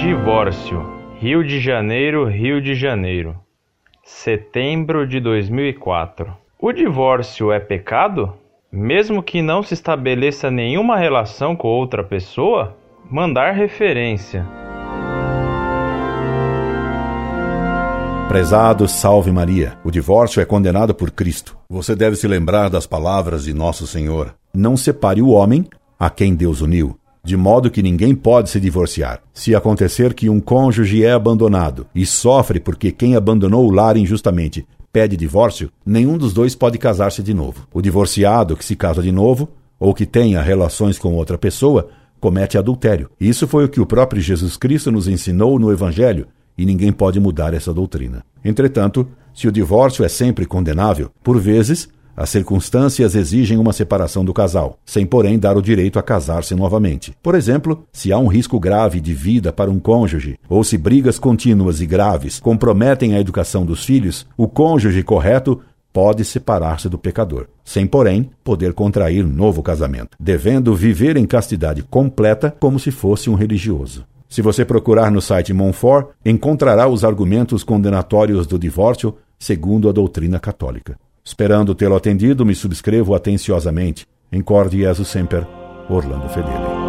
divórcio. Rio de Janeiro, Rio de Janeiro. Setembro de 2004. O divórcio é pecado? Mesmo que não se estabeleça nenhuma relação com outra pessoa? Mandar referência. Prezado Salve Maria, o divórcio é condenado por Cristo. Você deve se lembrar das palavras de Nosso Senhor: Não separe o homem a quem Deus uniu, de modo que ninguém pode se divorciar. Se acontecer que um cônjuge é abandonado e sofre porque quem abandonou o lar injustamente pede divórcio, nenhum dos dois pode casar-se de novo. O divorciado que se casa de novo, ou que tenha relações com outra pessoa, comete adultério. Isso foi o que o próprio Jesus Cristo nos ensinou no Evangelho e ninguém pode mudar essa doutrina. Entretanto, se o divórcio é sempre condenável, por vezes as circunstâncias exigem uma separação do casal, sem porém dar o direito a casar-se novamente. Por exemplo, se há um risco grave de vida para um cônjuge, ou se brigas contínuas e graves comprometem a educação dos filhos, o cônjuge correto pode separar-se do pecador, sem porém poder contrair novo casamento, devendo viver em castidade completa como se fosse um religioso. Se você procurar no site Monfort, encontrará os argumentos condenatórios do divórcio segundo a doutrina católica. Esperando tê-lo atendido, me subscrevo atenciosamente. Incorde Jesus Semper, Orlando Fedeli.